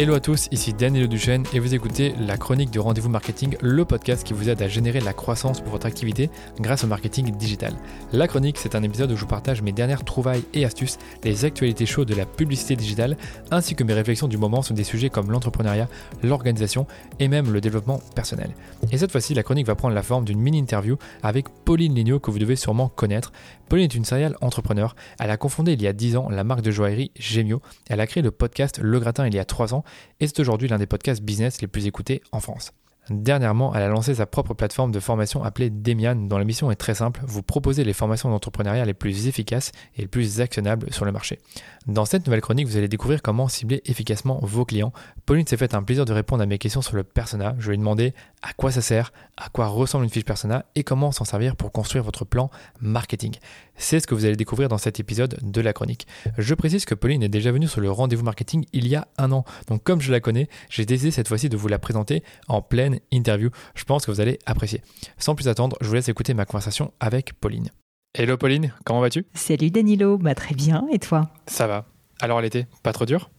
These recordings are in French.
Hello à tous, ici Daniel Duchesne et vous écoutez la chronique du rendez-vous marketing, le podcast qui vous aide à générer la croissance pour votre activité grâce au marketing digital. La chronique, c'est un épisode où je vous partage mes dernières trouvailles et astuces, les actualités chaudes de la publicité digitale, ainsi que mes réflexions du moment sur des sujets comme l'entrepreneuriat, l'organisation et même le développement personnel. Et cette fois-ci, la chronique va prendre la forme d'une mini-interview avec Pauline Lignot que vous devez sûrement connaître. Pauline est une serial entrepreneur. Elle a confondé il y a 10 ans la marque de joaillerie Gemio. Elle a créé le podcast Le Gratin il y a 3 ans et c'est aujourd'hui l'un des podcasts business les plus écoutés en France. Dernièrement, elle a lancé sa propre plateforme de formation appelée Demian, dont la mission est très simple, vous proposer les formations d'entrepreneuriat les plus efficaces et les plus actionnables sur le marché. Dans cette nouvelle chronique, vous allez découvrir comment cibler efficacement vos clients. Pauline s'est fait un plaisir de répondre à mes questions sur le persona. Je lui ai demandé à quoi ça sert, à quoi ressemble une fiche persona et comment s'en servir pour construire votre plan marketing. C'est ce que vous allez découvrir dans cet épisode de la chronique. Je précise que Pauline est déjà venue sur le rendez-vous marketing il y a un an. Donc comme je la connais, j'ai décidé cette fois-ci de vous la présenter en pleine interview. Je pense que vous allez apprécier. Sans plus attendre, je vous laisse écouter ma conversation avec Pauline. Hello Pauline, comment vas-tu? Salut Danilo, bah très bien, et toi? Ça va. Alors l'été, pas trop dur?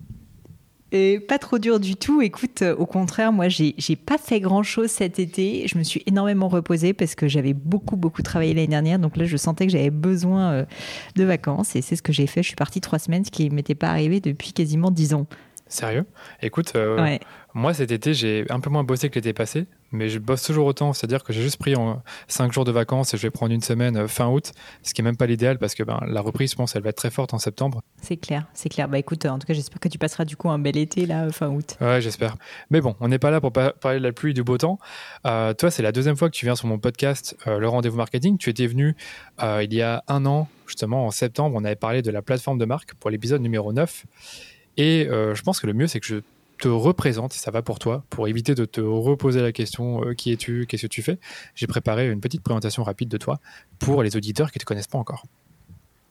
Et pas trop dur du tout. Écoute, euh, au contraire, moi, j'ai pas fait grand chose cet été. Je me suis énormément reposée parce que j'avais beaucoup, beaucoup travaillé l'année dernière. Donc là, je sentais que j'avais besoin euh, de vacances et c'est ce que j'ai fait. Je suis partie trois semaines, ce qui m'était pas arrivé depuis quasiment dix ans. Sérieux? Écoute, euh, moi cet été, j'ai un peu moins bossé que l'été passé, mais je bosse toujours autant. C'est-à-dire que j'ai juste pris 5 jours de vacances et je vais prendre une semaine euh, fin août, ce qui n'est même pas l'idéal parce que ben, la reprise, je pense, elle va être très forte en septembre. C'est clair, c'est clair. Bah écoute, en tout cas, j'espère que tu passeras du coup un bel été là, fin août. Ouais, j'espère. Mais bon, on n'est pas là pour parler de la pluie et du beau temps. Euh, toi, c'est la deuxième fois que tu viens sur mon podcast, Le Rendez-vous Marketing. Tu étais venu il y a un an, justement en septembre, on avait parlé de la plateforme de marque pour l'épisode numéro 9. Et euh, je pense que le mieux, c'est que je te représente, si ça va pour toi, pour éviter de te reposer la question euh, qui es-tu, qu'est-ce que tu fais. J'ai préparé une petite présentation rapide de toi pour les auditeurs qui ne te connaissent pas encore.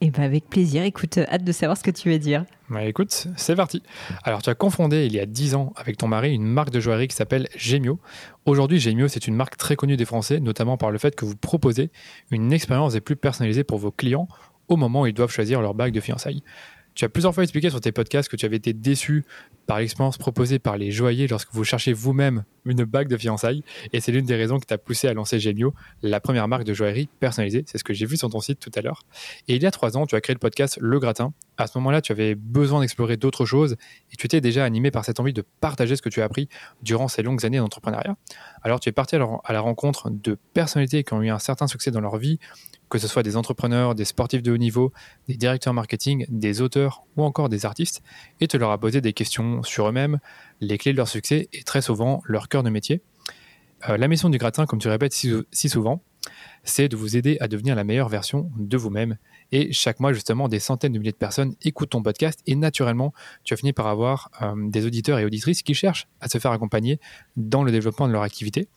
Et eh ben avec plaisir, écoute, euh, hâte de savoir ce que tu veux dire. Bah écoute, c'est parti. Alors tu as confondé il y a 10 ans avec ton mari une marque de joaillerie qui s'appelle Gemio. Aujourd'hui, Gemio, c'est une marque très connue des Français, notamment par le fait que vous proposez une expérience des plus personnalisée pour vos clients au moment où ils doivent choisir leur bague de fiançailles. Tu as plusieurs fois expliqué sur tes podcasts que tu avais été déçu par l'expérience proposée par les joailliers lorsque vous cherchez vous-même une bague de fiançailles. Et c'est l'une des raisons qui t'a poussé à lancer Genio, la première marque de joaillerie personnalisée. C'est ce que j'ai vu sur ton site tout à l'heure. Et il y a trois ans, tu as créé le podcast Le Gratin. À ce moment-là, tu avais besoin d'explorer d'autres choses et tu étais déjà animé par cette envie de partager ce que tu as appris durant ces longues années d'entrepreneuriat. Alors, tu es parti à la rencontre de personnalités qui ont eu un certain succès dans leur vie, que ce soit des entrepreneurs, des sportifs de haut niveau, des directeurs marketing, des auteurs ou encore des artistes, et tu leur as posé des questions sur eux-mêmes, les clés de leur succès et très souvent leur cœur de métier. Euh, la mission du gratin, comme tu répètes si, souvent, c'est de vous aider à devenir la meilleure version de vous-même. Et chaque mois, justement, des centaines de milliers de personnes écoutent ton podcast et naturellement, tu as fini par avoir euh, des auditeurs et auditrices qui cherchent à se faire accompagner dans le développement de leur activité.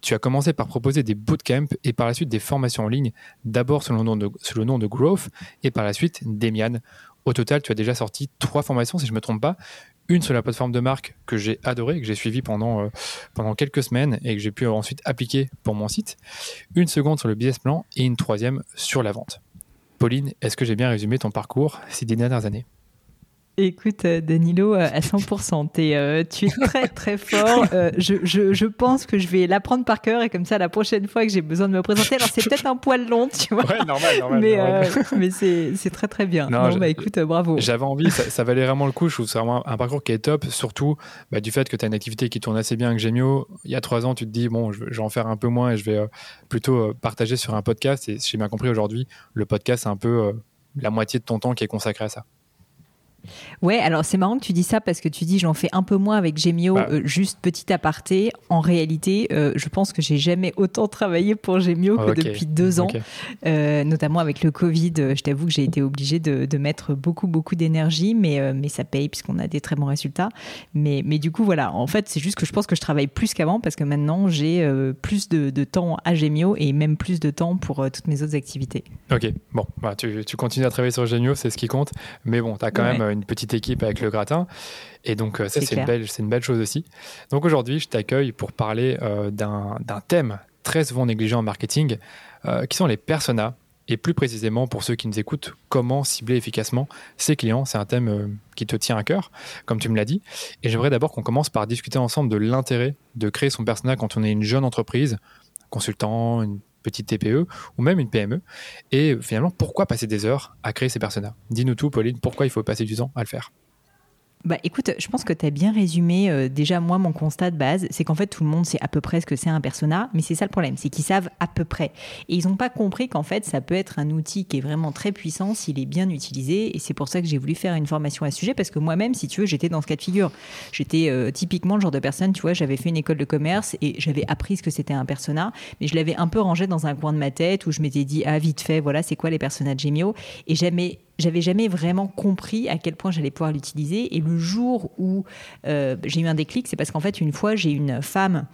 Tu as commencé par proposer des bootcamps et par la suite des formations en ligne, d'abord sous, sous le nom de Growth et par la suite Demian. Au total, tu as déjà sorti trois formations, si je ne me trompe pas. Une sur la plateforme de marque que j'ai adorée, que j'ai suivie pendant, euh, pendant quelques semaines et que j'ai pu ensuite appliquer pour mon site. Une seconde sur le business plan et une troisième sur la vente. Pauline, est-ce que j'ai bien résumé ton parcours ces dernières années? Écoute, euh, Danilo, euh, à 100%, euh, tu es très très fort. je, je, je, pense que je vais l'apprendre par cœur et comme ça, la prochaine fois que j'ai besoin de me présenter, alors c'est peut-être un poil long, tu vois. Ouais, normal, normal. Mais, mais c'est très très bien. Non, bah écoute, bravo. J'avais envie, ça, valait vraiment le coup. Je trouve c'est vraiment un parcours qui est top, surtout bah, du fait que tu as une activité qui tourne assez bien avec Gemio. Il y a trois ans, tu te dis, bon, je, vais en faire un peu moins et je vais plutôt partager sur un podcast. Et si j'ai bien compris aujourd'hui, le podcast, c'est un peu la moitié de ton temps qui est consacré à ça. Ouais, alors c'est marrant que tu dis ça parce que tu dis j'en fais un peu moins avec Gemio, bah. euh, juste petit aparté. En réalité, euh, je pense que j'ai jamais autant travaillé pour Gemio que depuis deux ans, euh, notamment avec le Covid. Je t'avoue que j'ai été obligée de, mettre beaucoup beaucoup d'énergie, mais mais ça paye puisqu'on a des très bons résultats. Mais mais du coup voilà, en fait c'est juste que je pense que je travaille plus qu'avant parce que maintenant j'ai plus de, temps à Gemio et même plus de temps pour toutes mes autres activités. Ok, bon, bah, tu, continues à travailler sur Gemio, c'est ce qui compte, mais bon, tu as quand même une petite équipe avec le gratin. Et donc, euh, ça, c'est une, belle, une belle chose aussi. Donc, aujourd'hui, je t'accueille pour parler euh, d'un thème très souvent négligé en marketing, euh, qui sont les personas. et plus précisément pour ceux qui nous écoutent, comment cibler efficacement ses clients. C'est un thème euh, qui te tient à cœur, comme tu me l'as dit. Et j'aimerais d'abord qu'on commence par discuter ensemble de l'intérêt de créer son persona quand on est une jeune entreprise, consultant, une petite TPE ou même une PME. Et finalement, pourquoi passer des heures à créer ces personas? Dis-nous tout, Pauline, pourquoi il faut passer du temps à le faire? Bah écoute, je pense que tu as bien résumé euh, déjà moi mon constat de base, c'est qu'en fait tout le monde sait à peu près ce que c'est un persona, mais c'est ça le problème, c'est qu'ils savent à peu près. Et ils n'ont pas compris qu'en fait ça peut être un outil qui est vraiment très puissant s'il est bien utilisé, et c'est pour ça que j'ai voulu faire une formation à ce sujet, parce que moi-même, si tu veux, j'étais dans ce cas de figure. J'étais euh, typiquement le genre de personne, tu vois, j'avais fait une école de commerce et j'avais appris ce que c'était un persona, mais je l'avais un peu rangé dans un coin de ma tête où je m'étais dit, ah vite fait, voilà, c'est quoi les personas de Gemio, et jamais j'avais jamais vraiment compris à quel point j'allais pouvoir l'utiliser. Et le jour où euh, j'ai eu un déclic, c'est parce qu'en fait, une fois, j'ai une femme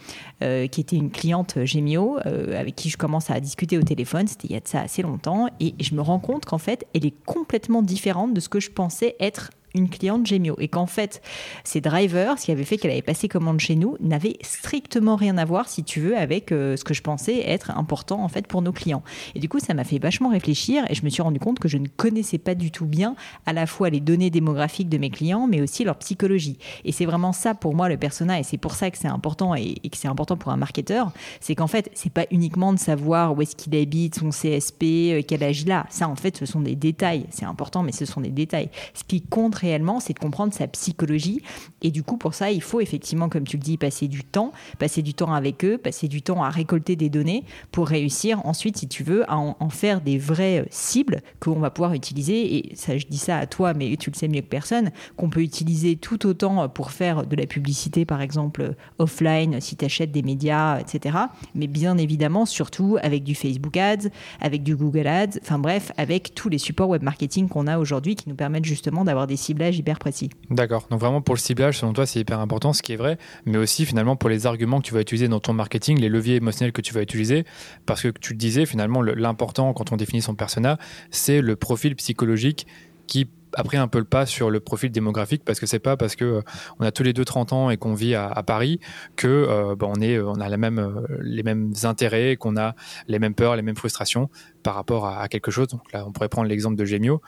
euh, qui était une cliente Gemio, euh, avec qui je commence à discuter au téléphone. C'était il y a de ça assez longtemps. Et je me rends compte qu'en fait, elle est complètement différente de ce que je pensais être une cliente Gemio et qu'en fait, ces drivers, ce qui avait fait qu'elle avait passé commande chez nous, n'avaient strictement rien à voir, si tu veux, avec euh, ce que je pensais être important en fait pour nos clients. Et du coup, ça m'a fait vachement réfléchir et je me suis rendu compte que je ne connaissais pas du tout bien à la fois les données démographiques de mes clients, mais aussi leur psychologie. Et c'est vraiment ça pour moi le persona et c'est pour ça que c'est important et, que c'est important pour un marketeur, c'est qu'en fait, c'est pas uniquement de savoir où est-ce qu'il habite, son CSP, euh, quel âge il a. Ça, en fait, ce sont des détails. C'est important, mais ce sont des détails. Ce qui compte réellement, c'est de comprendre sa psychologie. Et du coup, pour ça, il faut effectivement, comme tu le dis, passer du temps, passer du temps avec eux, passer du temps à récolter des données pour réussir ensuite, si tu veux, à en, faire des vraies cibles qu'on va pouvoir utiliser. Et ça, je dis ça à toi, mais tu le sais mieux que personne, qu'on peut utiliser tout autant pour faire de la publicité, par exemple, offline, si tu achètes des médias, etc. Mais bien évidemment, surtout avec du Facebook Ads, avec du Google Ads, enfin bref, avec tous les supports web marketing qu'on a aujourd'hui qui nous permettent justement d'avoir des cibles hyper précis. D'accord. Donc vraiment pour le ciblage, selon toi, c'est hyper important, ce qui est vrai, mais aussi finalement pour les arguments que tu vas utiliser dans ton marketing, les leviers émotionnels que tu vas utiliser, parce que tu le disais, finalement, l'important quand on définit son persona, c'est le profil psychologique qui a pris un peu le pas sur le profil démographique parce que c'est pas parce que euh, on a tous les deux 30 ans et qu'on vit à, Paris que euh, bah, on est on a euh, les mêmes intérêts qu'on a les mêmes peurs les mêmes frustrations par rapport à, quelque chose donc là on pourrait prendre l'exemple de Gemio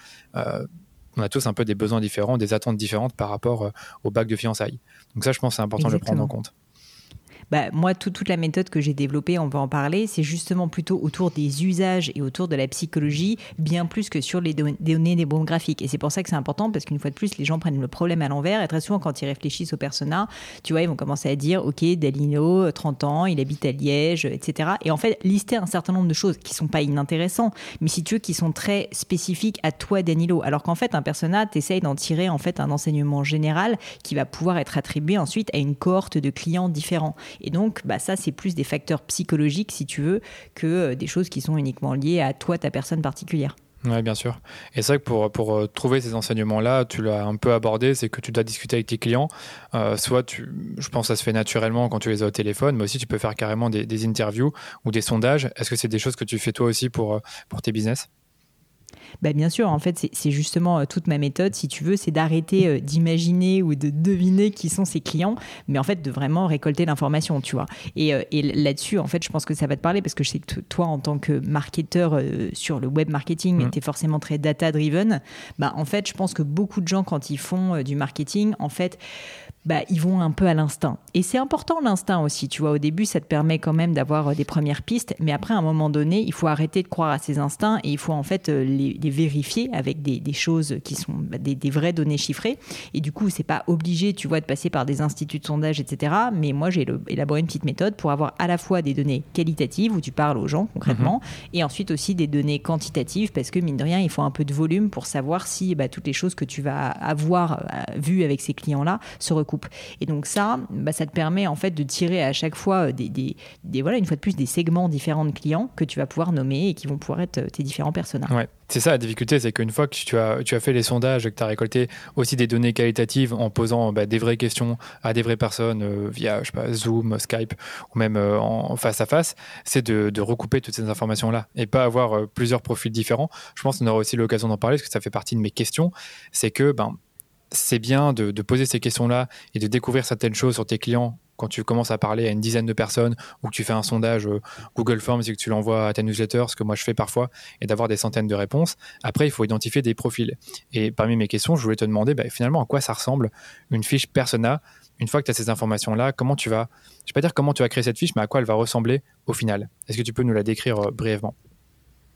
on a tous un peu des besoins différents, des attentes différentes par rapport euh, au bac de fiançailles. Donc ça, je pense, c'est important de le prendre en compte bah, moi, toute la méthode que j'ai développée, on va en parler, c'est justement plutôt autour des usages et autour de la psychologie, bien plus que sur les données démographiques. Et c'est pour ça que c'est important, parce qu'une fois de plus, les gens prennent le problème à l'envers. Et très souvent, quand ils réfléchissent au persona, tu vois, ils vont commencer à dire, OK, Dalino, 30 ans, il habite à Liège, etc. Et en fait, lister un certain nombre de choses qui sont pas inintéressantes, mais si tu veux, qui sont très spécifiques à toi, Danilo. Alors qu'en fait, un persona, tu essayes d'en tirer en fait un enseignement général qui va pouvoir être attribué ensuite à une cohorte de clients différents. Et donc, bah, ça, c'est plus des facteurs psychologiques, si tu veux, que euh, des choses qui sont uniquement liées à toi, ta personne particulière. Oui, bien sûr. Et c'est vrai que pour, pour euh, trouver ces enseignements-là, tu l'as un peu abordé, c'est que tu dois discuter avec tes clients. Euh, soit, tu, je pense que ça se fait naturellement quand tu les as au téléphone, mais aussi tu peux faire carrément des, des interviews ou des sondages. Est-ce que c'est des choses que tu fais toi aussi pour, pour tes business? Bah, bien sûr, en fait, c'est justement euh, toute ma méthode, si tu veux, c'est d'arrêter euh, d'imaginer ou de deviner qui sont ses clients, mais en fait de vraiment récolter l'information, tu vois. Et, euh, là-dessus, en fait, je pense que ça va te parler parce que je sais que toi, en tant que marketeur sur le web marketing, mmh. tu es forcément très data-driven. Bah, en fait, je pense que beaucoup de gens, quand ils font du marketing, en fait, bah, ils vont un peu à l'instinct. Et c'est important l'instinct aussi, tu vois, au début ça te permet quand même d'avoir euh, des premières pistes, mais après à un moment donné, il faut arrêter de croire à ces instincts et il faut en fait euh, les, vérifier avec des, choses qui sont bah, des, vraies données chiffrées. Et du coup, c'est pas obligé, tu vois, de passer par des instituts de sondage, etc. Mais moi, j'ai élaboré une petite méthode pour avoir à la fois des données qualitatives où tu parles aux gens concrètement, mhm. et ensuite aussi des données quantitatives parce que mine de rien, il faut un peu de volume pour savoir si bah, toutes les choses que tu vas avoir euh, vues avec ces clients-là se Et donc ça, bah, ça te permet en fait de tirer à chaque fois des, des, voilà, une fois de plus, des segments différents de clients que tu vas pouvoir nommer et qui vont pouvoir être tes différents personnages. Ouais. C'est ça la difficulté, c'est qu'une fois que tu as, tu as fait les sondages et que tu as récolté aussi des données qualitatives en posant bah, des vraies questions à des vraies personnes euh, via je sais pas, Zoom, Skype ou même euh, en face à face, c'est de, recouper toutes ces informations-là et pas avoir euh, plusieurs profils différents. Je pense qu'on aura aussi l'occasion d'en parler parce que ça fait partie de mes questions. C'est que ben, c'est bien de, poser ces questions-là et de découvrir certaines choses sur tes clients quand tu commences à parler à une dizaine de personnes ou que tu fais un sondage euh, Google Forms et que tu l'envoies à ta newsletter, ce que moi je fais parfois, et d'avoir des centaines de réponses. Après, il faut identifier des profils. Et parmi mes questions, je voulais te demander bah, finalement à quoi ça ressemble une fiche persona. Une fois que tu as ces informations-là, comment tu vas, je ne vais pas dire comment tu vas créer cette fiche, mais à quoi elle va ressembler au final? Est-ce que tu peux nous la décrire euh, brièvement?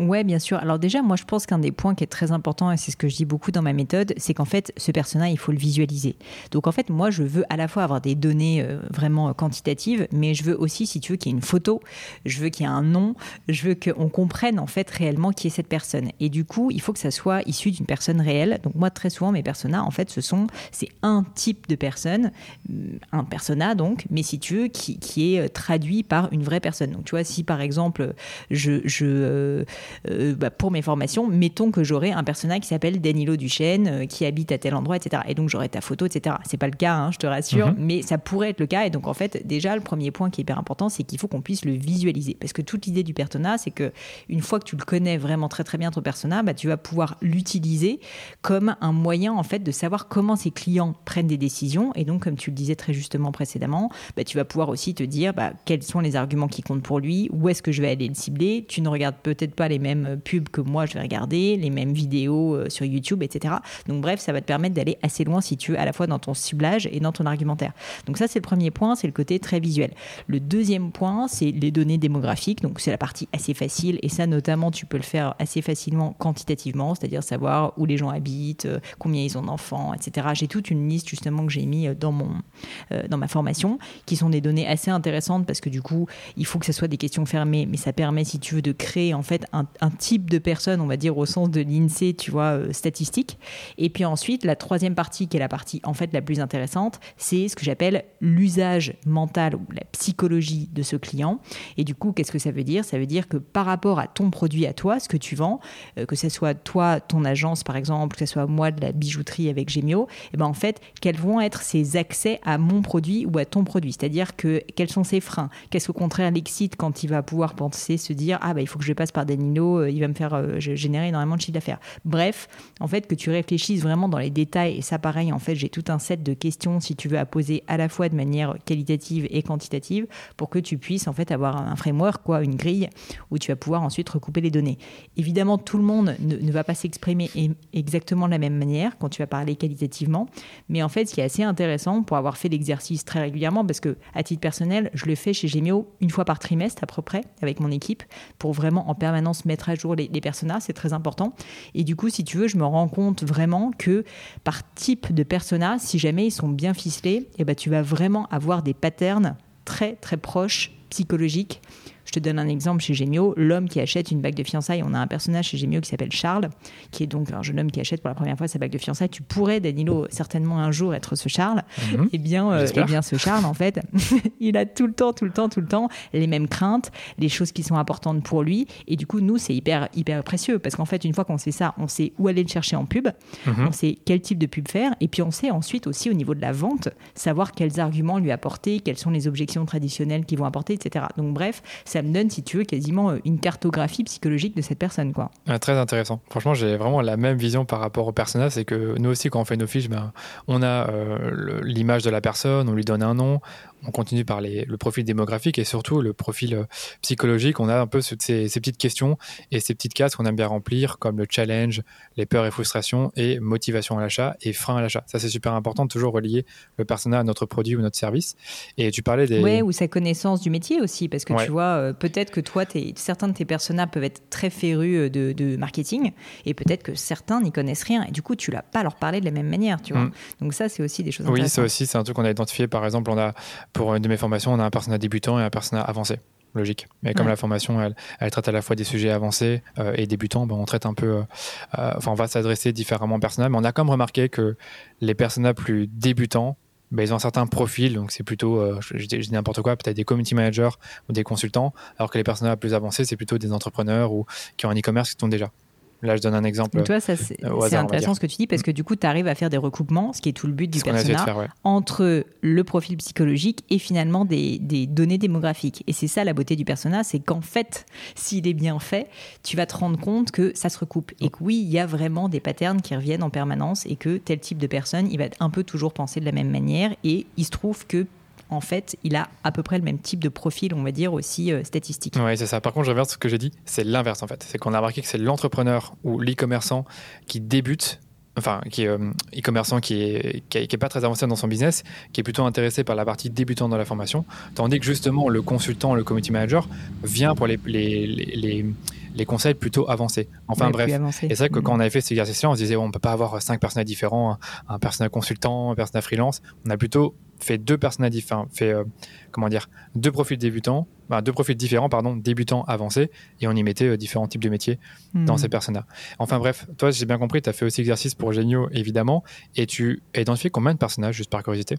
Ouais, bien sûr. Alors déjà, moi, je pense qu'un des points qui est très important, et c'est ce que je dis beaucoup dans ma méthode, c'est qu'en fait, ce personnage, il faut le visualiser. Donc en fait, moi, je veux à la fois avoir des données euh, vraiment quantitatives, mais je veux aussi, si tu veux, qu'il y ait une photo, je veux qu'il y ait un nom, je veux qu'on comprenne en fait réellement qui est cette personne. Et du coup, il faut que ça soit issu d'une personne réelle. Donc moi, très souvent, mes personas, en fait, ce sont, c'est un type de personne, euh, un persona donc, mais si tu veux, qui, qui est euh, traduit par une vraie personne. Donc tu vois, si par exemple, je, je euh, bah, pour mes formations, mettons que j'aurais un personnage qui s'appelle Danilo Duchesne, euh, qui habite à tel endroit, etc. Et donc j'aurais ta photo, etc. C'est pas le cas, hein, je te rassure, mhm. mais ça pourrait être le cas. Et donc en fait, déjà, le premier point qui est hyper important, c'est qu'il faut qu'on puisse le visualiser. Parce que toute l'idée du persona, c'est que une fois que tu le connais vraiment très très bien ton persona, bah, tu vas pouvoir l'utiliser comme un moyen en fait de savoir comment ses clients prennent des décisions. Et donc, comme tu le disais très justement précédemment, bah, tu vas pouvoir aussi te dire bah, quels sont les arguments qui comptent pour lui, où est-ce que je vais aller le cibler. Tu ne regardes peut-être pas les mêmes pubs que moi je vais regarder, les mêmes vidéos euh, sur YouTube, etc. Donc bref, ça va te permettre d'aller assez loin si tu veux, à la fois dans ton ciblage et dans ton argumentaire. Donc ça, c'est le premier point, c'est le côté très visuel. Le deuxième point, c'est les données démographiques. Donc c'est la partie assez facile et ça, notamment, tu peux le faire assez facilement quantitativement, c'est-à-dire savoir où les gens habitent, euh, combien ils ont d'enfants, etc. J'ai toute une liste justement que j'ai mis euh, dans, mon, dans ma formation qui sont des données assez intéressantes parce que du coup, il faut que ce soit des questions fermées, mais ça permet, si tu veux, de créer en fait un, un type de personnes, on va dire au sens de l'INSEE, tu vois, euh, statistique. Et puis ensuite, la troisième partie, qui est la partie en fait la plus intéressante, c'est ce que j'appelle l'usage mental ou la psychologie de ce client. Et du coup, qu'est-ce que ça veut dire? Ça veut dire que par rapport à ton produit à toi, ce que tu vends, euh, que ce soit toi, ton agence par exemple, que ce soit moi de la bijouterie avec Gemio, et eh ben en fait, quels vont être ses accès à mon produit ou à ton produit? C'est-à-dire que quels sont ses freins? Qu'est-ce qu'au contraire l'excite quand il va pouvoir penser, se dire ah bah il faut que je passe par Danilo, euh, il va me faire euh, générer énormément de chiffre d'affaires. Bref, en fait, que tu réfléchisses vraiment dans les détails, et ça pareil, en fait, j'ai tout un set de questions, si tu veux, à poser à la fois de manière qualitative et quantitative, pour que tu puisses en fait avoir un framework, quoi, une grille, où tu vas pouvoir ensuite recouper les données. Évidemment, tout le monde ne, va pas s'exprimer exactement de la même manière quand tu vas parler qualitativement, mais en fait, ce qui est assez intéressant pour avoir fait l'exercice très régulièrement, parce que à titre personnel, je le fais chez Gemio une fois par trimestre à peu près avec mon équipe, pour vraiment en permanence mettre à jour les, les personas, c'est très important. Et du coup, si tu veux, je me rends compte vraiment que par type de persona, si jamais ils sont bien ficelés, eh ben, tu vas vraiment avoir des patterns très très proches psychologiques je te donne un exemple chez Gemio, l'homme qui achète une bague de fiançailles, on a un personnage chez Gemio qui s'appelle Charles, qui est donc un jeune homme qui achète pour la première fois sa bague de fiançailles. Tu pourrais, Danilo, certainement un jour être ce Charles. Mhm. Eh bien, euh, eh bien, ce Charles, en fait, il a tout le temps, tout le temps, tout le temps les mêmes craintes, les choses qui sont importantes pour lui. Et du coup, nous, c'est hyper, hyper précieux parce qu'en fait, une fois qu'on sait ça, on sait où aller le chercher en pub, mhm. on sait quel type de pub faire, et puis on sait ensuite aussi au niveau de la vente, savoir quels arguments lui apporter, quelles sont les objections traditionnelles qu'ils vont apporter, etc. Donc bref, ça me donne, si tu veux, quasiment euh, une cartographie psychologique de cette personne. Quoi. Ah, très intéressant. Franchement, j'ai vraiment la même vision par rapport au personnage. C'est que nous aussi, quand on fait nos fiches, ben, on a euh, l'image de la personne, on lui donne un nom, on continue par le profil démographique et surtout le profil euh, psychologique. On a un peu ces, petites questions et ces petites cases qu'on aime bien remplir, comme le challenge, les peurs et frustrations, et motivation à l'achat et frein à l'achat. Ça, c'est super important de toujours relier le personnage à notre produit ou notre service. Et tu parlais des. Ouais, ou sa connaissance du métier aussi, parce que tu vois, euh, peut-être que toi, certains de tes personnages peuvent être très férus euh, de, marketing, et peut-être que certains n'y connaissent rien, et du coup, tu ne l'as pas leur parler de la même manière, tu vois. Mm. Donc ça, c'est aussi des choses Oui, ça aussi, c'est un truc qu'on a identifié. Par exemple, on a pour une de mes formations, on a un personnage débutant et un personnage avancé. Logique. Mais comme la formation, elle, elle, traite à la fois des sujets avancés euh, et débutants, ben, on traite un peu. Euh, euh, enfin, on va s'adresser différemment aux personnages. Mais on a quand même remarqué que les personnages plus débutants, ben, ils ont un certain profil. Donc, c'est plutôt, je, dis n'importe quoi, peut-être des community managers ou des consultants. Alors que les personnages plus avancés, c'est plutôt des entrepreneurs ou qui ont un e-commerce qui tombent déjà. Là, je donne un exemple. toi, c'est intéressant ce que tu dis parce que du coup, tu arrives à faire des recoupements, ce qui est tout le but du personnage, entre le profil psychologique et finalement des, des données démographiques. Et c'est ça la beauté du personnage, c'est qu'en fait, s'il est bien fait, tu vas te rendre compte que ça se recoupe et que oui, il y a vraiment des patterns qui reviennent en permanence et que tel type de personne, il va un peu toujours penser de la même manière et il se trouve que en fait, il a à peu près le même type de profil, on va dire, aussi statistique. Oui, c'est ça. Par contre, j'inverse ce que j'ai dit, c'est l'inverse en fait. C'est qu'on a remarqué que c'est l'entrepreneur ou l'e-commerçant qui débute enfin, qui est e-commerçant qui est, qui est, pas très avancé dans son business, qui est plutôt intéressé par la partie débutant dans la formation, tandis que justement le consultant, le community manager vient pour les, les conseils plutôt avancés. Enfin bref. Et c'est vrai que quand on avait fait ces exercices-là, on se disait on on peut pas avoir cinq personnages différents, un, personnage consultant, un personnage freelance. On a plutôt fait deux personnages différents, fait euh, comment dire, deux profils débutants, bah, deux profils différents, pardon, débutants avancés, et on y mettait euh, différents types de métiers dans hmm. ces personnages. Enfin bref, toi, j'ai bien compris, tu as fait aussi exercice pour Génio, évidemment, et tu as identifié combien de personnages, juste par curiosité?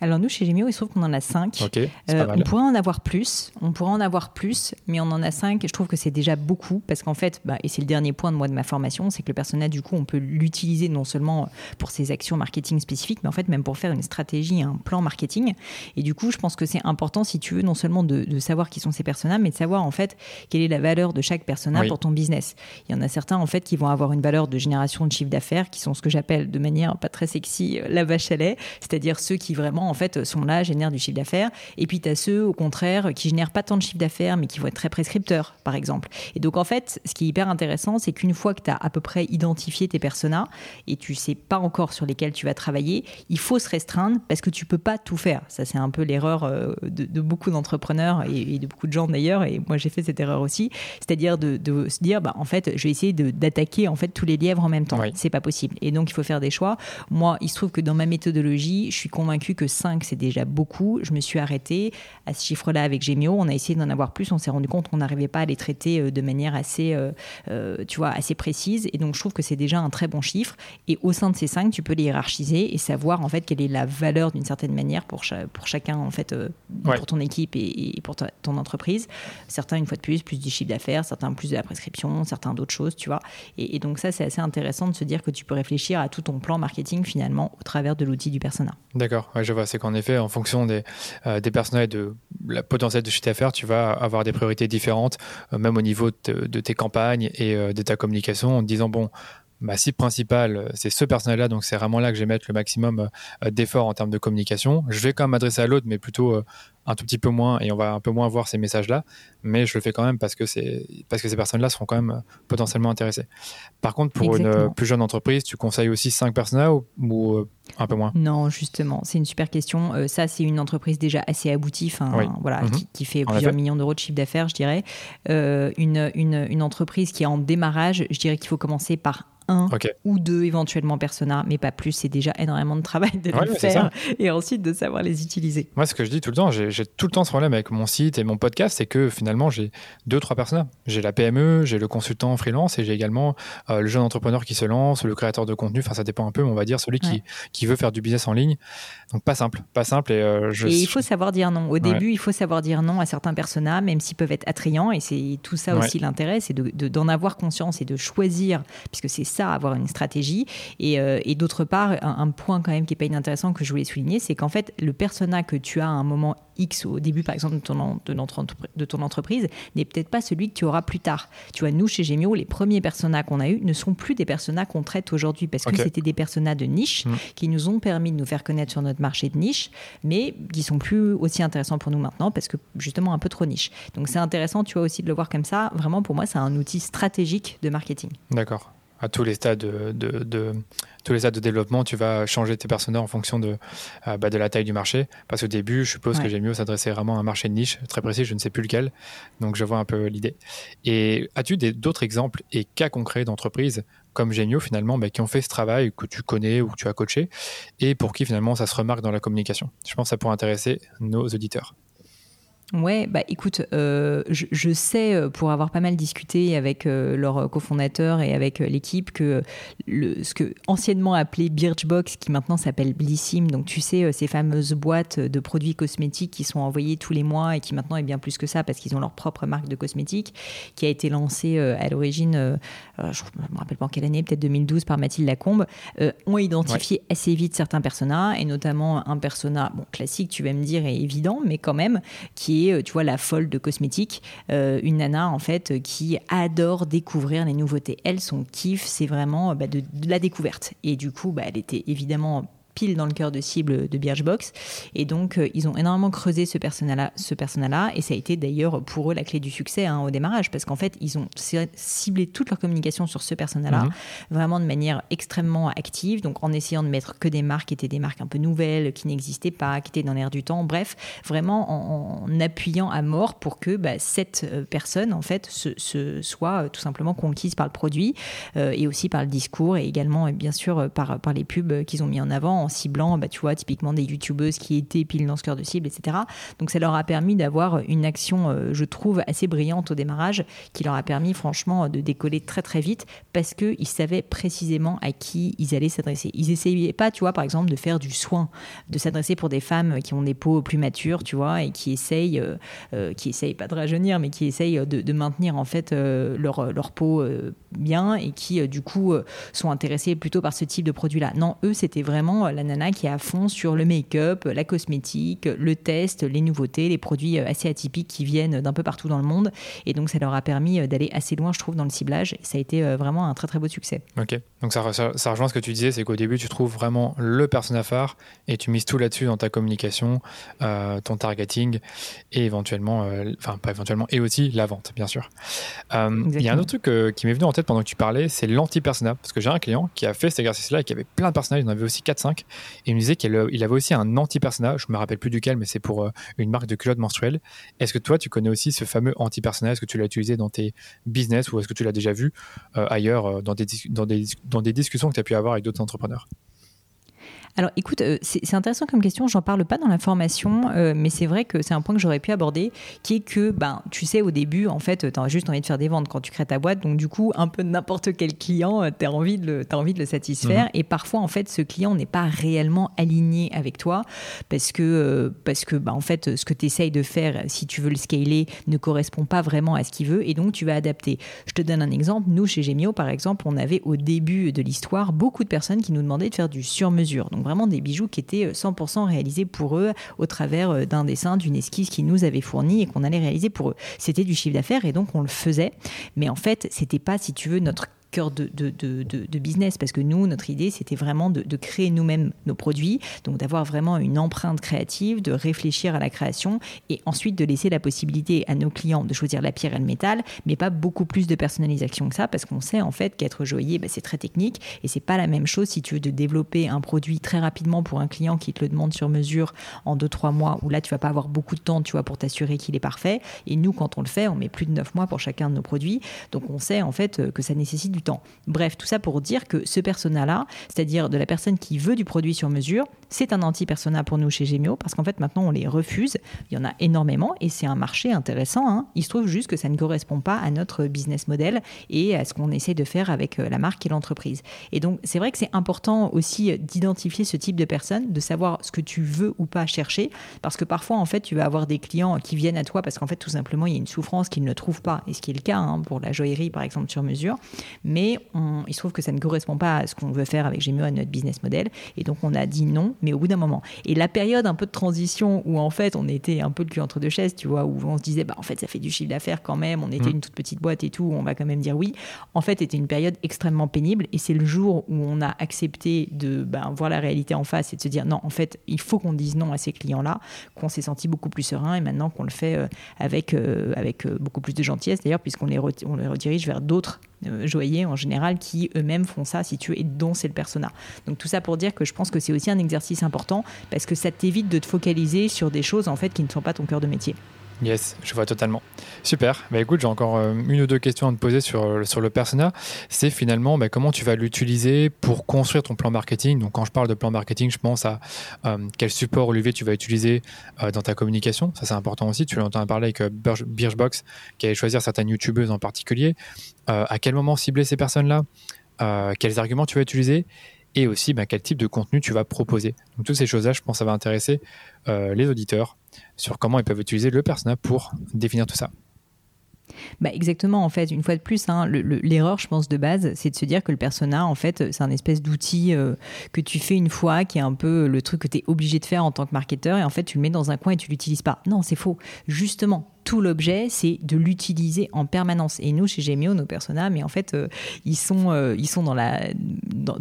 Alors nous, chez Gemio, il se trouve qu'on en a 5. Euh, on pourrait en avoir plus, on pourrait en avoir plus, mais on en a 5 et je trouve que c'est déjà beaucoup parce qu'en fait, bah, et c'est le dernier point de moi de ma formation, c'est que le personnel, du coup, on peut l'utiliser non seulement pour ses actions marketing spécifiques, mais en fait même pour faire une stratégie, un plan marketing. Et du coup, je pense que c'est important, si tu veux, non seulement de, savoir qui sont ces personnages, mais de savoir en fait quelle est la valeur de chaque personnage pour ton business. Il y en a certains en fait qui vont avoir une valeur de génération de chiffre d'affaires, qui sont ce que j'appelle de manière pas très sexy euh, la vache à lait, c'est-à-dire ceux qui vraiment en fait, sont là, génèrent du chiffre d'affaires. Et puis, tu as ceux, au contraire, qui génèrent pas tant de chiffre d'affaires, mais qui vont être très prescripteurs, par exemple. Et donc, en fait, ce qui est hyper intéressant, c'est qu'une fois que tu as à peu près identifié tes personas et tu sais pas encore sur lesquels tu vas travailler, il faut se restreindre parce que tu peux pas tout faire. Ça, c'est un peu l'erreur euh, de, beaucoup d'entrepreneurs et, de beaucoup de gens d'ailleurs. Et moi, j'ai fait cette erreur aussi. C'est-à-dire de, se dire, bah, en fait, je vais essayer d'attaquer en fait tous les lièvres en même temps. C'est pas possible. Et donc, il faut faire des choix. Moi, il se trouve que dans ma méthodologie, je suis convaincu que 5, c'est déjà beaucoup. Je me suis arrêtée à ce chiffre-là avec Gemio. On a essayé d'en avoir plus. On s'est rendu compte qu'on n'arrivait pas à les traiter euh, de manière assez, euh, euh, tu vois, assez précise. Et donc, je trouve que c'est déjà un très bon chiffre. Et au sein de ces cinq, tu peux les hiérarchiser et savoir en fait quelle est la valeur d'une certaine manière pour, pour chacun en fait, pour ton équipe et, pour ton entreprise. Certains une fois de plus plus du chiffre d'affaires, certains plus de la prescription, certains d'autres choses, tu vois. Et, donc ça, c'est assez intéressant de se dire que tu peux réfléchir à tout ton plan marketing finalement au travers de l'outil du persona. D'accord, je vois. C'est qu'en effet en fonction des, euh, personnels et de la potentiel de chiffre d'affaires, tu vas avoir des priorités différentes, euh, même au niveau de, tes campagnes et euh, de ta communication, en disant, bon, ma cible principale, c'est ce personnel-là, donc c'est vraiment là que je vais mettre le maximum d'efforts en termes de communication. Je vais quand même m'adresser à l'autre, mais plutôt un tout petit peu moins et on va un peu moins voir ces messages-là, mais je le fais quand même parce que, c'est, parce que ces personnes-là seront quand même euh, potentiellement intéressées. Par contre, pour une euh, plus jeune entreprise, tu conseilles aussi 5 personnes ou, euh, un peu moins? Non, justement, c'est une super question. ça, c'est une entreprise déjà assez aboutie, voilà, mhm. qui, fait plusieurs millions d'euros de chiffre d'affaires, je dirais. une, une, une entreprise qui est en démarrage, je dirais qu'il faut commencer par un ou deux éventuellement persona, mais pas plus. C'est déjà énormément de travail de les faire et ensuite de savoir les utiliser. Moi, ce que je dis tout le temps, j'ai tout le temps ce problème avec mon site et mon podcast, c'est que finalement, j'ai deux, trois personas. J'ai la PME, j'ai le consultant freelance et j'ai également euh, le jeune entrepreneur qui se lance, le créateur de contenu. Enfin, ça dépend un peu, mais on va dire celui qui, qui veut faire du business en ligne. Donc, pas simple, pas simple. Et, euh, je... et il faut savoir dire non. Au début, il faut savoir dire non à certains personas, même s'ils peuvent être attrayants. Et c'est tout ça aussi l'intérêt, c'est d'en de, d'en avoir conscience et de choisir, puisque c'est ça, avoir une stratégie. Et, euh, et d'autre part, un, point quand même qui est pas inintéressant que je voulais souligner, c'est qu'en fait, le persona que tu as à un moment X au début, par exemple, de ton, de ton entreprise n'est peut-être pas celui que tu auras plus tard. Tu vois, nous, chez Gemio, les premiers personas qu'on a eus ne sont plus des personas qu'on traite aujourd'hui parce que c'était des personas de niche mmh. qui nous ont permis de nous faire connaître sur notre marché de niche, mais qui sont plus aussi intéressants pour nous maintenant parce que justement un peu trop niche. Donc c'est intéressant, tu vois, aussi de le voir comme ça. Vraiment, pour moi, c'est un outil stratégique de marketing. D'accord à tous les stades de, tous les stades de développement, tu vas changer tes personnages en fonction de, euh, bah, de la taille du marché. Parce qu'au début, je suppose que mieux s'adresser vraiment à un marché de niche très précis, je ne sais plus lequel. Donc je vois un peu l'idée. Et as-tu d'autres exemples et cas concrets d'entreprises comme Gemio finalement bah, qui ont fait ce travail que tu connais ou que tu as coaché et pour qui finalement ça se remarque dans la communication? Je pense que ça pourrait intéresser nos auditeurs. Ouais, bah écoute, euh, je, sais, euh, pour avoir pas mal discuté avec euh, leur cofondateur et avec l'équipe, que le, ce que anciennement appelé Birchbox, qui maintenant s'appelle Blissim, donc tu sais, ces fameuses boîtes de produits cosmétiques qui sont envoyées tous les mois et qui maintenant est bien plus que ça parce qu'ils ont leur propre marque de cosmétiques, qui a été lancée à l'origine, je ne me rappelle pas en quelle année, peut-être 2012 par Mathilde Lacombe, ont identifié assez vite certains personas et notamment un persona, bon, classique, tu vas me dire, est évident, mais quand même, qui euh, tu vois, la folle de cosmétiques, euh, une nana en fait qui adore découvrir les nouveautés. Elle, son kiff, c'est vraiment bah, de, la découverte. Et du coup, bah, elle était évidemment pile dans le cœur de cible de Birchbox. Et donc, euh, ils ont énormément creusé ce persona-là, ce persona et ça a été d'ailleurs pour eux la clé du succès hein, au démarrage, parce qu'en fait, ils ont ciblé toute leur communication sur ce persona-là, mhm. vraiment de manière extrêmement active, donc en essayant de mettre que des marques qui étaient des marques un peu nouvelles, qui n'existaient pas, qui étaient dans l'air du temps, bref, vraiment en, appuyant à mort pour que bah, cette euh, personne, en fait, se, soit euh, tout simplement conquise par le produit et aussi par le discours et également, bien sûr, par, par les pubs qu'ils ont mis en avant ciblant, bah, tu vois, typiquement des youtubeuses qui étaient pile dans ce de cible, etc. Donc ça leur a permis d'avoir une action, euh, je trouve, assez brillante au démarrage, qui leur a permis franchement de décoller très très vite parce qu'ils savaient précisément à qui ils allaient s'adresser. Ils essayaient pas, tu vois, par exemple, de faire du soin, de s'adresser pour des femmes qui ont des peaux plus matures, tu vois, et qui essayent, euh, euh, qui essayent pas de rajeunir, mais qui essayent de, maintenir en fait leur, leur peau bien et qui du coup sont intéressés plutôt par ce type de produit-là. Non, eux, c'était vraiment la nana qui est à fond sur le make-up, la cosmétique, le test, les nouveautés, les produits euh, assez atypiques qui viennent d'un peu partout dans le monde. Et donc, ça leur a permis euh, d'aller assez loin, je trouve, dans le ciblage. Et ça a été euh, vraiment un très, très beau succès. Ok. Donc, ça, ça, rejoint ce que tu disais, c'est qu'au début, tu trouves vraiment le persona phare et tu mises tout là-dessus dans ta communication, ton targeting et éventuellement, enfin, pas éventuellement, et aussi la vente, bien sûr. Il y a un autre truc qui m'est venu en tête pendant que tu parlais, c'est l'anti-persona. Parce que j'ai un client qui a fait cet exercice-là et qui avait plein de personnages, il en avait aussi 4-5. Il me disait qu'il avait aussi un anti-persona, je me rappelle plus duquel, mais c'est pour une marque de culottes menstruelles. Est-ce que toi, tu connais aussi ce fameux anti-personnel Est-ce que tu l'as utilisé dans tes business ou est-ce que tu l'as déjà vu euh, ailleurs euh, dans des discussions que tu as pu avoir avec d'autres entrepreneurs? Alors écoute, euh, c'est intéressant comme question, j'en parle pas dans la formation, euh, mais c'est vrai que c'est un point que j'aurais pu aborder, qui est que, ben, tu sais, au début, en fait, tu as juste envie de faire des ventes quand tu crées ta boîte, donc du coup, un peu n'importe quel client, euh, tu as, envie de le, as envie de le satisfaire, mhm. et parfois, en fait, ce client n'est pas réellement aligné avec toi, parce que, parce que ben, en fait, ce que tu essayes de faire, si tu veux le scaler, ne correspond pas vraiment à ce qu'il veut, et donc tu vas adapter. Je te donne un exemple, nous, chez Gemio, par exemple, on avait au début de l'histoire beaucoup de personnes qui nous demandaient de faire du sur-mesure, donc vraiment des bijoux qui étaient 100% euh, réalisés pour eux au travers euh, d'un dessin, d'une esquisse qu'ils nous avaient fourni et qu'on allait réaliser pour eux. C'était du chiffre d'affaires et donc on le faisait. Mais en fait, c'était pas, si tu veux, notre cœur de, business parce que nous, notre idée, c'était vraiment de, créer nous-mêmes nos produits, donc d'avoir vraiment une empreinte créative, de réfléchir à la création et ensuite de laisser la possibilité à nos clients de choisir la pierre et le métal, mais pas beaucoup plus de personnalisation que ça parce qu'on sait en fait qu'être joaillier, bah, c'est très technique et c'est pas la même chose si tu veux développer un produit très rapidement pour un client qui te le demande sur mesure en 2-3 mois où là tu vas pas avoir beaucoup de temps tu vois pour t'assurer qu'il est parfait. Et nous quand on le fait on met plus de 9 mois pour chacun de nos produits. Donc on sait en fait que ça nécessite du Bref, tout ça pour dire que ce persona-là, c'est-à-dire de la personne qui veut du produit sur mesure, c'est un anti-persona pour nous chez Gemio, parce qu'en fait maintenant on les refuse. Il y en a énormément et c'est un marché intéressant. Hein. Il se trouve juste que ça ne correspond pas à notre business model et à ce qu'on essaie de faire avec euh, la marque et l'entreprise. Et donc c'est vrai que c'est important aussi d'identifier ce type de personne, de savoir ce que tu veux ou pas chercher, parce que parfois en fait tu vas avoir des clients qui viennent à toi parce qu'en fait tout simplement il y a une souffrance qu'ils ne trouvent pas, et ce qui est le cas hein, pour la joaillerie par exemple sur mesure. Mais il se trouve que ça ne correspond pas à ce qu'on veut faire avec Gemio, à notre business model. Et donc, on a dit non, mais au bout d'un moment. Et la période un peu de transition où, en fait, on était un peu le cul entre deux chaises, tu vois, où on se disait, bah, en fait, ça fait du chiffre d'affaires quand même, on était mmh. une toute petite boîte et tout, on va quand même dire oui. En fait, c'était une période extrêmement pénible. Et c'est le jour où on a accepté de ben, voir la réalité en face et de se dire, non, en fait, il faut qu'on dise non à ces clients-là, qu'on s'est senti beaucoup plus serein et maintenant qu'on le fait euh, avec, euh, avec euh, beaucoup plus de gentillesse, d'ailleurs, puisqu'on les, on les redirige vers d'autres joailliers en général qui eux-mêmes font ça, si tu veux, et dont c'est le persona. Donc tout ça pour dire que je pense que c'est aussi un exercice important parce que ça t'évite de te focaliser sur des choses en fait qui ne sont pas ton cœur de métier. Yes, je vois totalement. Super. Bah écoute, j'ai encore euh, une ou deux questions à te poser sur, euh, sur le persona. C'est finalement bah, comment tu vas l'utiliser pour construire ton plan marketing? Donc quand je parle de plan marketing, je pense à euh, quel support Olivier tu vas utiliser dans ta communication. Ça c'est important aussi. Tu l'entends parler avec Birchbox qui allait choisir certaines youtubeuses en particulier. À quel moment cibler ces personnes-là? Quels arguments tu vas utiliser? Et aussi bah, quel type de contenu tu vas proposer? Donc toutes ces choses-là, je pense, ça va intéresser les auditeurs sur comment ils peuvent utiliser le persona pour définir tout ça. Bah exactement, en fait, une fois de plus, hein, l'erreur, je pense, de base, c'est de se dire que le persona, en fait, c'est un espèce d'outil euh, que tu fais une fois, qui est un peu le truc que tu es obligé de faire en tant que marketeur, et en fait, tu le mets dans un coin et tu l'utilises pas. Non, c'est faux. Justement, tout l'objet, c'est de l'utiliser en permanence. Et nous, chez Gemio, nos personas, mais en fait, euh, ils sont, euh, ils sont dans la,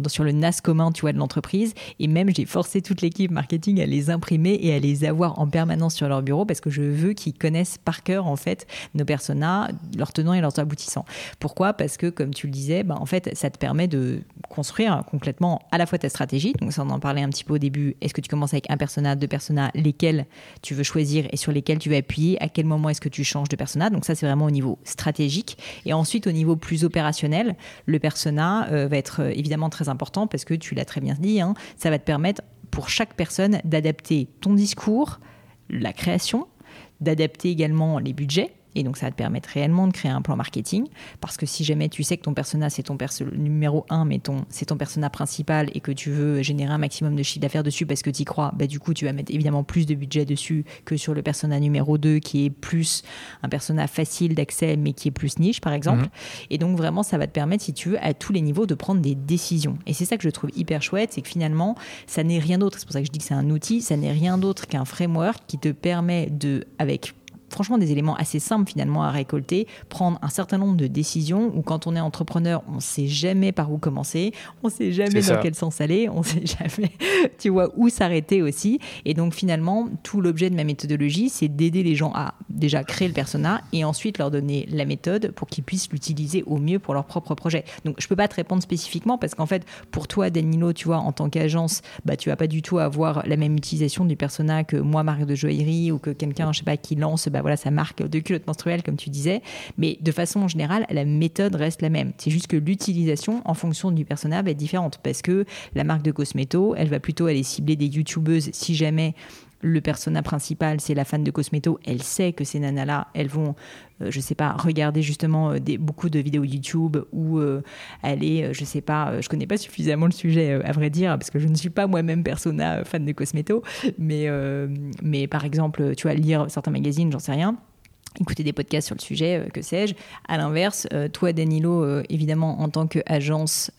sur le NAS commun, tu vois, de l'entreprise. Et même, j'ai forcé toute l'équipe marketing à les imprimer et à les avoir en permanence sur leur bureau parce que je veux qu'ils connaissent par cœur, en fait, nos personas, leurs tenants et leurs aboutissants. Pourquoi? Parce que, comme tu le disais, bah, en fait, ça te permet de construire complètement à la fois ta stratégie. Donc, ça, on en parlait un petit peu au début. Est-ce que tu commences avec un persona, deux personas, lesquels tu veux choisir et sur lesquels tu vas appuyer? À quel moment est-ce que tu changes de persona Donc, ça, c'est vraiment au niveau stratégique. Et ensuite, au niveau plus opérationnel, le persona euh, va être euh, évidemment très important parce que tu l'as très bien dit, hein, ça va te permettre pour chaque personne d'adapter ton discours, la création, d'adapter également les budgets et donc, ça va te permettre réellement de créer un plan marketing. Parce que si jamais tu sais que ton persona, c'est ton perso numéro 1, mais c'est ton persona principal et que tu veux générer un maximum de chiffre d'affaires dessus parce que tu y crois, bah, du coup, tu vas mettre évidemment plus de budget dessus que sur le persona numéro 2 qui est plus un persona facile d'accès, mais qui est plus niche, par exemple. Mhm. Et donc, vraiment, ça va te permettre, si tu veux, à tous les niveaux de prendre des décisions. Et c'est ça que je trouve hyper chouette, c'est que finalement, ça n'est rien d'autre. C'est pour ça que je dis que c'est un outil, ça n'est rien d'autre qu'un framework qui te permet de, avec franchement des éléments assez simples finalement à récolter, prendre un certain nombre de décisions où quand on est entrepreneur, on ne sait jamais par où commencer, on ne sait jamais dans quel sens aller, on ne sait jamais, tu vois, où s'arrêter aussi. Et donc finalement, tout l'objet de ma méthodologie, c'est d'aider les gens à déjà créer le persona et ensuite leur donner la méthode pour qu'ils puissent l'utiliser au mieux pour leur propre projet. Donc je peux pas te répondre spécifiquement parce qu'en fait, pour toi, Danilo, tu vois, en tant qu'agence, bah, tu vas pas du tout avoir la même utilisation du persona que moi, marque de joaillerie, ou que quelqu'un, je sais pas, qui lance bah, voilà, sa marque de culotte menstruelle, comme tu disais. Mais de façon générale, la méthode reste la même. C'est juste que l'utilisation, en fonction du personnage, va être différente. Parce que la marque de Cosmeto, elle va plutôt aller cibler des youtubeuses si jamais le personnage principal, c'est la fan de Cosmeto, elle sait que ces nanas-là, elles vont, je euh, je sais pas, regarder justement euh, des, beaucoup de vidéos YouTube ou euh, aller, je sais pas, je connais pas suffisamment le sujet à vrai dire, parce que je ne suis pas moi-même persona fan de Cosmeto, mais, mais par exemple, tu vois, lire certains magazines, j'en sais rien écouter des podcasts sur le sujet, euh, que sais-je. À l'inverse, euh, toi, Danilo, euh, évidemment, en tant qu'agence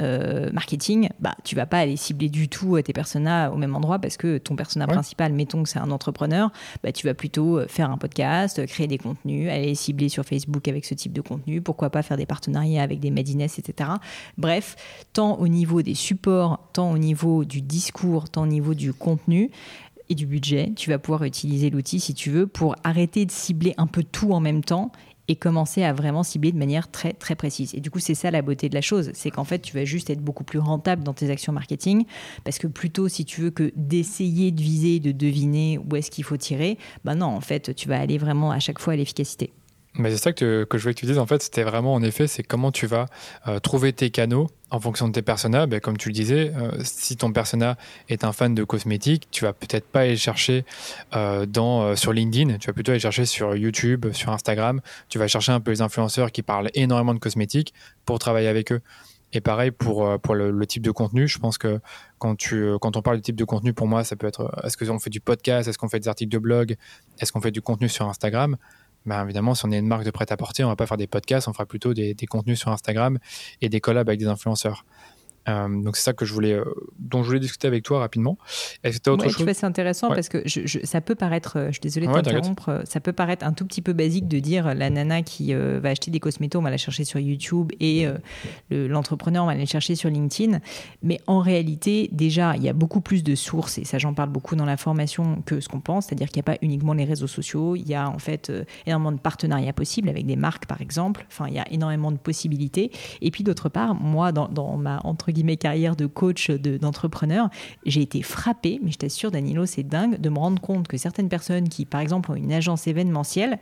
marketing, bah, tu vas pas aller cibler du tout tes personas au même endroit parce que ton persona principal, mettons que c'est un entrepreneur, bah, tu vas plutôt faire un podcast, créer des contenus, aller cibler sur Facebook avec ce type de contenu, pourquoi pas faire des partenariats avec des Madines, etc. Bref, tant au niveau des supports, tant au niveau du discours, tant au niveau du contenu, et du budget, tu vas pouvoir utiliser l'outil si tu veux pour arrêter de cibler un peu tout en même temps et commencer à vraiment cibler de manière très très précise. Et du coup, c'est ça la beauté de la chose, c'est qu'en fait, tu vas juste être beaucoup plus rentable dans tes actions marketing parce que plutôt si tu veux que d'essayer de viser, de deviner où est-ce qu'il faut tirer, ben non, en fait, tu vas aller vraiment à chaque fois à l'efficacité. Mais c'est ça que, que, je voulais que tu dises, en fait, c'était vraiment en effet, c'est comment tu vas euh, trouver tes canaux en fonction de tes personas. Ben, comme tu le disais, euh, si ton persona est un fan de cosmétiques, tu vas peut-être pas aller chercher euh, dans, sur LinkedIn, tu vas plutôt aller chercher sur YouTube, sur Instagram. Tu vas chercher un peu les influenceurs qui parlent énormément de cosmétiques pour travailler avec eux. Et pareil pour, pour le, type de contenu, je pense que quand, tu, quand on parle du type de contenu, pour moi, ça peut être est-ce qu'on fait du podcast, est-ce qu'on fait des articles de blog, est-ce qu'on fait du contenu sur Instagram? Bah, évidemment, si on est une marque de prêt-à-porter, on va pas faire des podcasts, on fera plutôt des, des, contenus sur Instagram et des collabs avec des influenceurs. Euh, donc c'est ça que je voulais, euh, dont je voulais discuter avec toi rapidement. Est-ce que autre chose C'est intéressant parce que je, ça peut paraître, euh, je suis désolée de t'interrompre, ça peut paraître un tout petit peu basique de dire la nana qui va acheter des cosmétos, on va la chercher sur YouTube et l'entrepreneur, on va la chercher sur LinkedIn. Mais en réalité, déjà, il y a beaucoup plus de sources et ça, j'en parle beaucoup dans la formation que ce qu'on pense, c'est-à-dire qu'il n'y a pas uniquement les réseaux sociaux, il y a en fait énormément de partenariats possibles avec des marques par exemple. Enfin, il y a énormément de possibilités. Et puis d'autre part, moi, dans, dans ma entre guillemets carrière de coach d'entrepreneur, j'ai été frappée, mais je t'assure Danilo, c'est dingue de me rendre compte que certaines personnes qui, par exemple, ont une agence événementielle,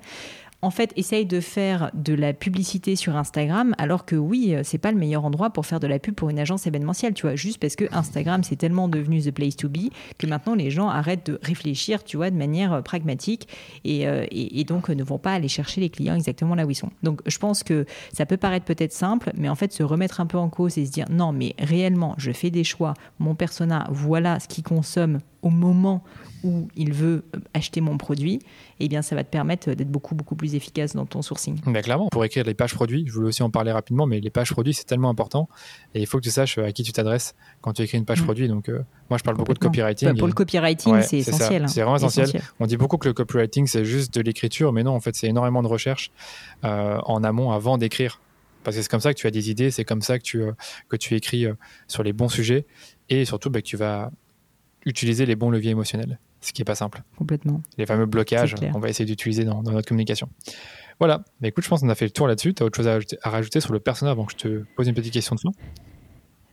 en fait, essaye de faire de la publicité sur Instagram, alors que oui, c'est pas le meilleur endroit pour faire de la pub pour une agence événementielle, tu vois, juste parce que Instagram, c'est tellement devenu the place to be que maintenant les gens arrêtent de réfléchir, tu vois, de manière euh, pragmatique euh, et, et, donc ne vont pas aller chercher les clients exactement là où ils sont. Donc, je pense que ça peut paraître peut-être simple, mais en fait, se remettre un peu en cause et se dire non, mais réellement, je fais des choix, mon persona, voilà ce qu'il consomme au moment où il veut euh, acheter mon produit, eh bien, ça va te permettre d'être beaucoup, beaucoup plus efficace dans ton sourcing. Mais clairement, pour écrire les pages produits, je voulais aussi en parler rapidement, mais les pages produits, c'est tellement important. Et il faut que tu saches à qui tu t'adresses quand tu écris une page mm. produit. Donc, euh, moi, je parle beaucoup de copywriting. Bah, pour le copywriting, c'est essentiel. C'est vraiment essentiel. On dit beaucoup que le copywriting, c'est juste de l'écriture, mais non, en fait, c'est énormément de recherche euh, en amont avant d'écrire. Parce que c'est comme ça que tu as des idées, c'est comme ça que tu, que tu écris sur les bons sujets et surtout bah, que tu vas utiliser les bons leviers émotionnels ce qui n'est pas simple. Complètement. Les fameux blocages qu'on va essayer d'utiliser dans, notre communication. Voilà, mais écoute, je pense qu'on a fait le tour là-dessus. Tu as autre chose à, à, rajouter sur le personnage avant que je te pose une petite question de fin?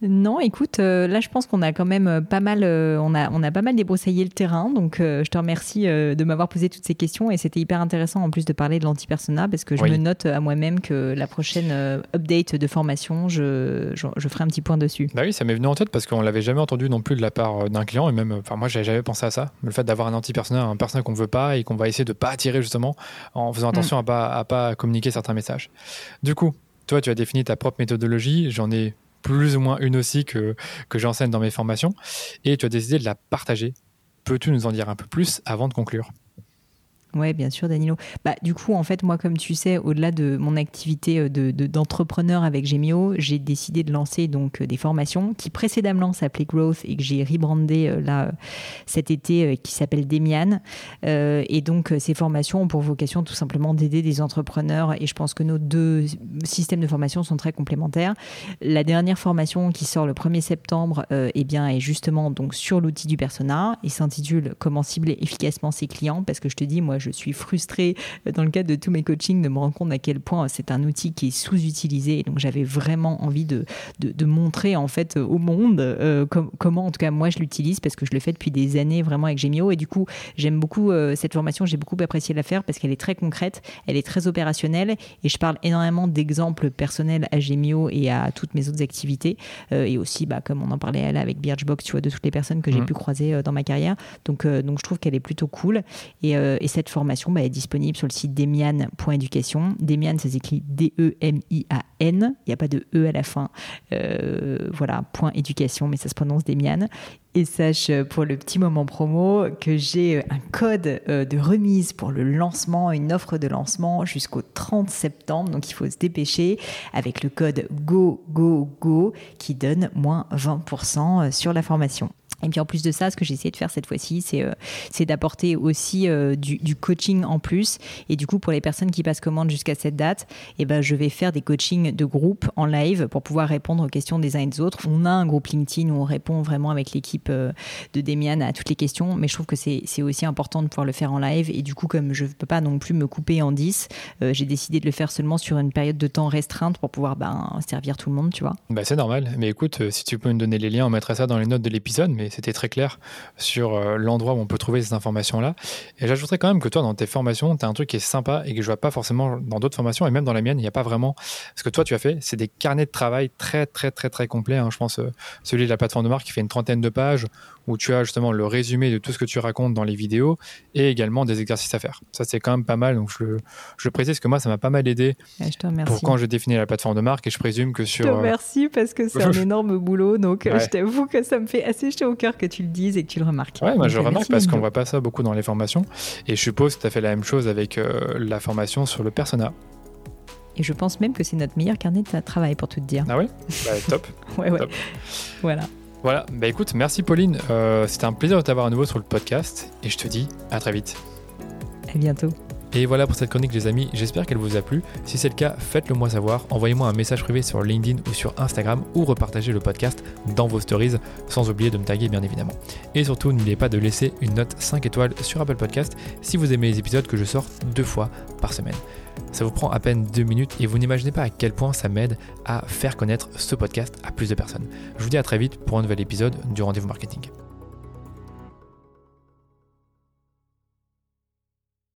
Non, écoute, euh, là je pense qu'on a quand même euh, pas mal, euh, on a, on a pas mal débroussaillé le terrain. Donc je te remercie de m'avoir posé toutes ces questions et c'était hyper intéressant en plus de parler de l'anti-persona parce que je me note à moi-même que la prochaine update de formation, je, je, ferai un petit point dessus. Bah oui, ça m'est venu en tête parce qu'on l'avait jamais entendu non plus de la part d'un client et même, enfin moi j'avais jamais pensé à ça, le fait d'avoir un anti-persona, un persona qu'on veut pas et qu'on va essayer de pas attirer justement en faisant attention mm. à pas à pas communiquer certains messages. Du coup, toi tu as défini ta propre méthodologie, j'en ai plus ou moins une aussi que, j'enseigne dans mes formations, et tu as décidé de la partager. Peux-tu nous en dire un peu plus avant de conclure? Oui, bien sûr, Danilo. Bah, du coup, en fait, moi, comme tu sais, au-delà de mon activité euh, de, d'entrepreneur avec Gemio, j'ai décidé de lancer donc euh, des formations qui précédemment s'appelaient Growth et que j'ai rebrandé euh, là cet été, qui s'appelle Demian. et donc, ces formations ont pour vocation tout simplement d'aider des entrepreneurs. Et je pense que nos deux systèmes de formation sont très complémentaires. La dernière formation qui sort le 1er septembre, eh bien, est justement donc sur l'outil du persona. Il s'intitule Comment cibler efficacement ses clients, parce que je te dis, moi, je suis frustrée euh, dans le cadre de tous mes coachings de me rendre compte à quel point c'est un outil qui est sous-utilisé. Donc j'avais vraiment envie de, de, montrer en fait au monde euh, comment en tout cas moi je l'utilise parce que je le fais depuis des années vraiment avec Gemio et du coup j'aime beaucoup euh, cette formation, j'ai beaucoup apprécié la faire parce qu'elle est très concrète, elle est très opérationnelle et je parle énormément d'exemples personnels à Gemio et à toutes mes autres activités et aussi bah, comme on en parlait là avec Birchbox, tu vois, de toutes les personnes que j'ai mmh. pu croiser dans ma carrière. Donc, donc je trouve qu'elle est plutôt cool et, et cette formation bah, est disponible sur le site demian.education. Demian, ça s'écrit D-E-M-I-A-N. Il n'y a pas de E à la fin. Euh, voilà, point éducation, mais ça se prononce Demian. Et sache euh, pour le petit moment promo que j'ai euh, un code de remise pour le lancement, une offre de lancement jusqu'au 30 septembre. Donc il faut se dépêcher avec le code GO GO GO qui donne moins 20% sur la formation. Et puis en plus de ça, ce que j'ai essayé de faire cette fois-ci, c'est euh, d'apporter aussi euh, du, coaching en plus. Et du coup, pour les personnes qui passent commande jusqu'à cette date, eh ben, je vais faire des coachings de groupe en live pour pouvoir répondre aux questions des uns et des autres. On a un groupe LinkedIn où on répond vraiment avec l'équipe euh, de Demian à toutes les questions, mais je trouve que c'est aussi important de pouvoir le faire en live. Et du coup, comme je ne peux pas non plus me couper en 10, j'ai décidé de le faire seulement sur une période de temps restreinte pour pouvoir ben, servir tout le monde, tu vois. Bah, c'est normal. Mais écoute, si tu peux me donner les liens, on mettra ça dans les notes de l'épisode. Mais c'était très clair sur euh, l'endroit où on peut trouver ces informations-là. Et j'ajouterais quand même que toi, dans tes formations, tu as un truc qui est sympa et que je vois pas forcément dans d'autres formations, et même dans la mienne, il n'y a pas vraiment. Ce que toi, tu as fait, c'est des carnets de travail très, très, très, très complets. Hein. Je pense euh, celui de la plateforme de marque qui fait une trentaine de pages où tu as justement le résumé de tout ce que tu racontes dans les vidéos et également des exercices à faire. Ça, c'est quand même pas mal. Donc, je, je précise que moi, ça m'a pas mal aidé pour quand je définis la plateforme de marque et je présume que sur. Je te remercie parce que c'est un énorme boulot. Donc, je t'avoue que ça me fait assez jeter au cœur que tu le dises et que tu le remarques. Ouais, moi, je remarque parce qu'on voit pas ça beaucoup dans les formations. Et je suppose que tu as fait la même chose avec euh, la formation sur le persona. Et je pense même que c'est notre meilleur carnet de travail pour tout te dire. Ah oui bah, Top. ouais, ouais. Voilà. Voilà, bah écoute, merci Pauline. Euh, c'était un plaisir de t'avoir à nouveau sur le podcast et je te dis à très vite. À bientôt. Et voilà pour cette chronique les amis, j'espère qu'elle vous a plu. Si c'est le cas, faites-le moi savoir, envoyez-moi un message privé sur LinkedIn ou sur Instagram ou repartagez le podcast dans vos stories, sans oublier de me taguer bien évidemment. Et surtout, n'oubliez pas de laisser une note 5 étoiles sur Apple Podcast si vous aimez les épisodes que je sors deux fois par semaine. Ça vous prend à peine deux minutes et vous n'imaginez pas à quel point ça m'aide à faire connaître ce podcast à plus de personnes. Je vous dis à très vite pour un nouvel épisode du rendez-vous marketing.